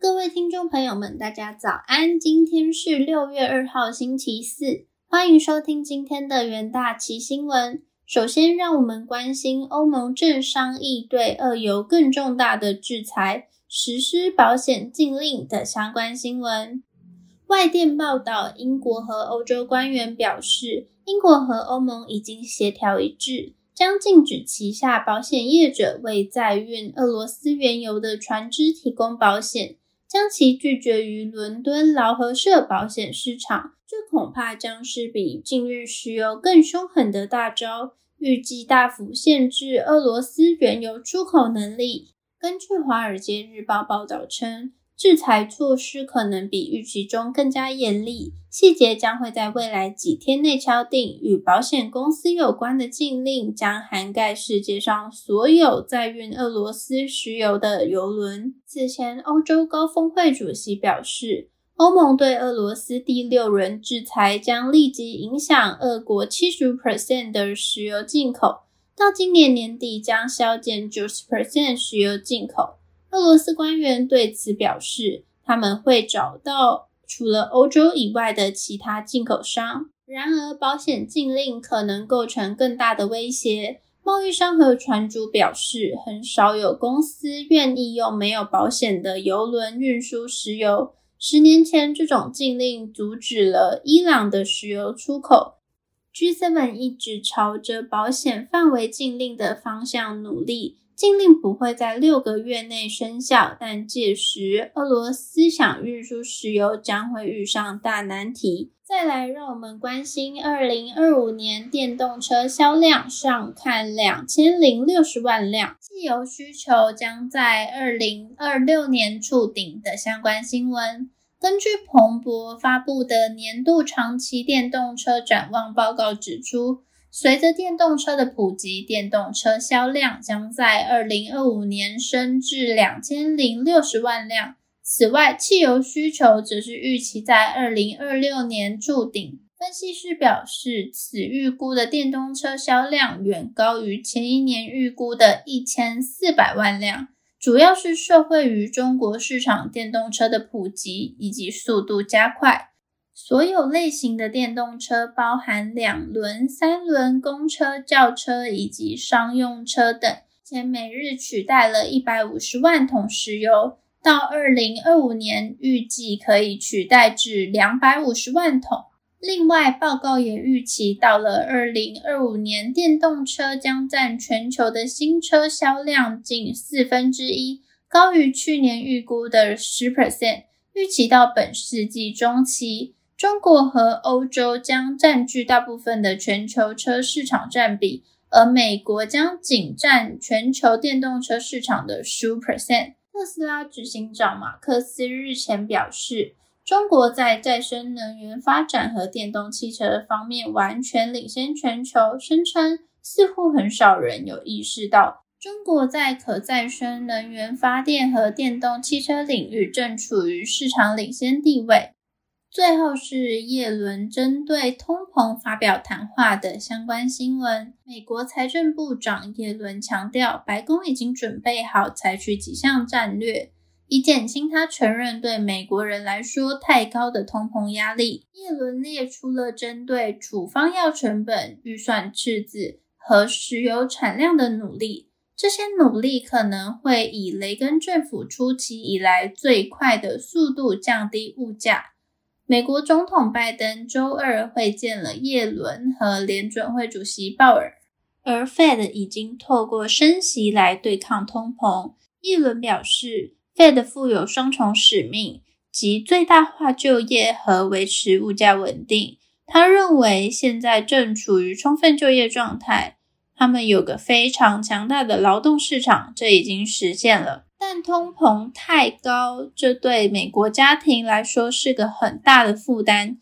各位听众朋友们，大家早安！今天是六月二号，星期四，欢迎收听今天的元大旗新闻。首先，让我们关心欧盟正商议对俄油更重大的制裁，实施保险禁令的相关新闻。外电报道，英国和欧洲官员表示，英国和欧盟已经协调一致。将禁止旗下保险业者为载运俄罗斯原油的船只提供保险，将其拒绝于伦敦劳合社保险市场。这恐怕将是比禁运石油更凶狠的大招，预计大幅限制俄罗斯原油出口能力。根据《华尔街日报》报道称。制裁措施可能比预期中更加严厉，细节将会在未来几天内敲定。与保险公司有关的禁令将涵盖世界上所有载运俄罗斯石油的油轮。此前，欧洲高峰会主席表示，欧盟对俄罗斯第六轮制裁将立即影响俄国七十 percent 的石油进口，到今年年底将削减九十 percent 石油进口。俄罗斯官员对此表示，他们会找到除了欧洲以外的其他进口商。然而，保险禁令可能构成更大的威胁。贸易商和船主表示，很少有公司愿意用没有保险的油轮运输石油。十年前，这种禁令阻止了伊朗的石油出口。G7 一直朝着保险范围禁令的方向努力。禁令不会在六个月内生效，但届时俄罗斯想运输石油将会遇上大难题。再来，让我们关心二零二五年电动车销量上看两千零六十万辆，汽油需求将在二零二六年触顶的相关新闻。根据彭博发布的年度长期电动车展望报告指出。随着电动车的普及，电动车销量将在二零二五年升至两千零六十万辆。此外，汽油需求则是预期在二零二六年筑顶。分析师表示，此预估的电动车销量远高于前一年预估的一千四百万辆，主要是受惠于中国市场电动车的普及以及速度加快。所有类型的电动车，包含两轮、三轮公车、轿车以及商用车等，且每日取代了一百五十万桶石油。到二零二五年，预计可以取代至两百五十万桶。另外，报告也预期，到了二零二五年，电动车将占全球的新车销量近四分之一，高于去年预估的十 percent。预期到本世纪中期。中国和欧洲将占据大部分的全球车市场占比，而美国将仅占全球电动车市场的十五 percent。特斯拉执行长马克思日前表示，中国在再生能源发展和电动汽车方面完全领先全球，声称似乎很少人有意识到，中国在可再生能源发电和电动汽车领域正处于市场领先地位。最后是耶伦针对通膨发表谈话的相关新闻。美国财政部长耶伦强调，白宫已经准备好采取几项战略，以减轻他承认对美国人来说太高的通膨压力。耶伦列出了针对处方药成本、预算赤字和石油产量的努力，这些努力可能会以雷根政府初期以来最快的速度降低物价。美国总统拜登周二会见了耶伦和联准会主席鲍尔，而 Fed 已经透过升息来对抗通膨。耶伦表示，Fed 负有双重使命，即最大化就业和维持物价稳定。他认为现在正处于充分就业状态，他们有个非常强大的劳动市场，这已经实现了。通膨太高，这对美国家庭来说是个很大的负担。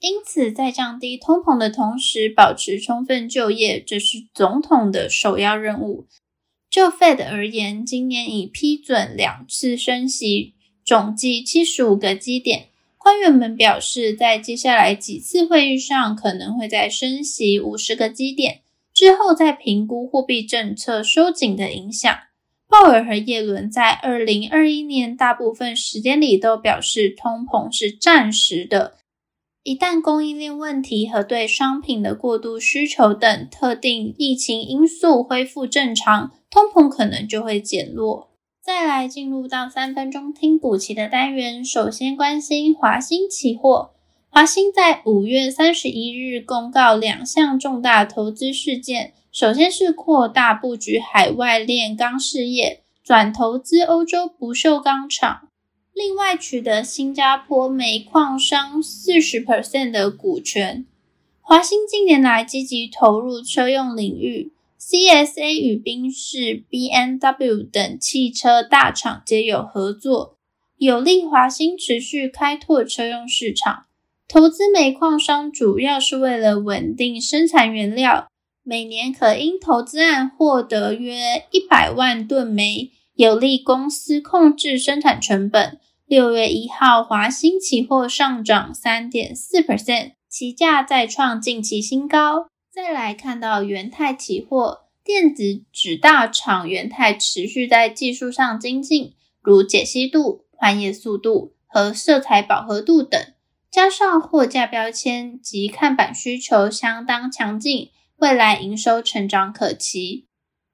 因此，在降低通膨的同时，保持充分就业，这是总统的首要任务。就 Fed 而言，今年已批准两次升息，总计七十五个基点。官员们表示，在接下来几次会议上，可能会再升息五十个基点，之后再评估货币政策收紧的影响。鲍尔和耶伦在二零二一年大部分时间里都表示，通膨是暂时的。一旦供应链问题和对商品的过度需求等特定疫情因素恢复正常，通膨可能就会减弱。再来进入到三分钟听补期的单元，首先关心华兴期货。华兴在五月三十一日公告两项重大投资事件。首先是扩大布局海外炼钢事业，转投资欧洲不锈钢厂；另外取得新加坡煤矿商四十 percent 的股权。华兴近年来积极投入车用领域，CSA 与宾士、B&W 等汽车大厂皆有合作，有利华兴持续开拓车用市场。投资煤矿商主要是为了稳定生产原料。每年可因投资案获得约一百万吨煤，有利公司控制生产成本。六月一号，华兴期货上涨三点四 percent，期价再创近期新高。再来看到元泰期货，电子纸大厂元泰持续在技术上精进，如解析度、换页速度和色彩饱和度等，加上货架标签及看板需求相当强劲。未来营收成长可期，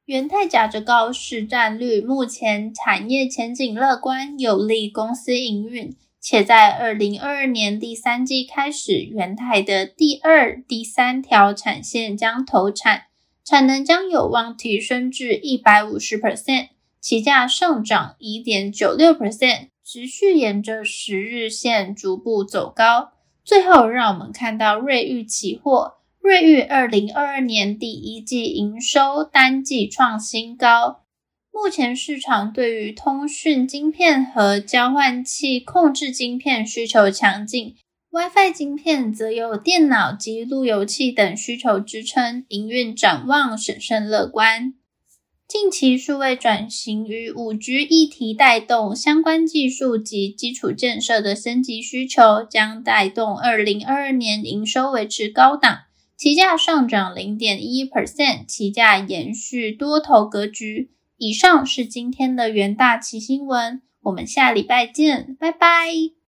元泰甲着高市占率，目前产业前景乐观，有利公司营运。且在二零二二年第三季开始，元泰的第二、第三条产线将投产，产能将有望提升至一百五十 percent，期价上涨一点九六 percent，持续沿着十日线逐步走高。最后，让我们看到瑞昱期货。瑞昱二零二二年第一季营收单季创新高。目前市场对于通讯晶片和交换器控制晶片需求强劲，WiFi 晶片则有电脑及路由器等需求支撑，营运展望审慎乐观。近期数位转型与五 G 议题带动相关技术及基础建设的升级需求，将带动二零二二年营收维持高档。期价上涨零点一 percent，期价延续多头格局。以上是今天的元大旗新闻，我们下礼拜见，拜拜。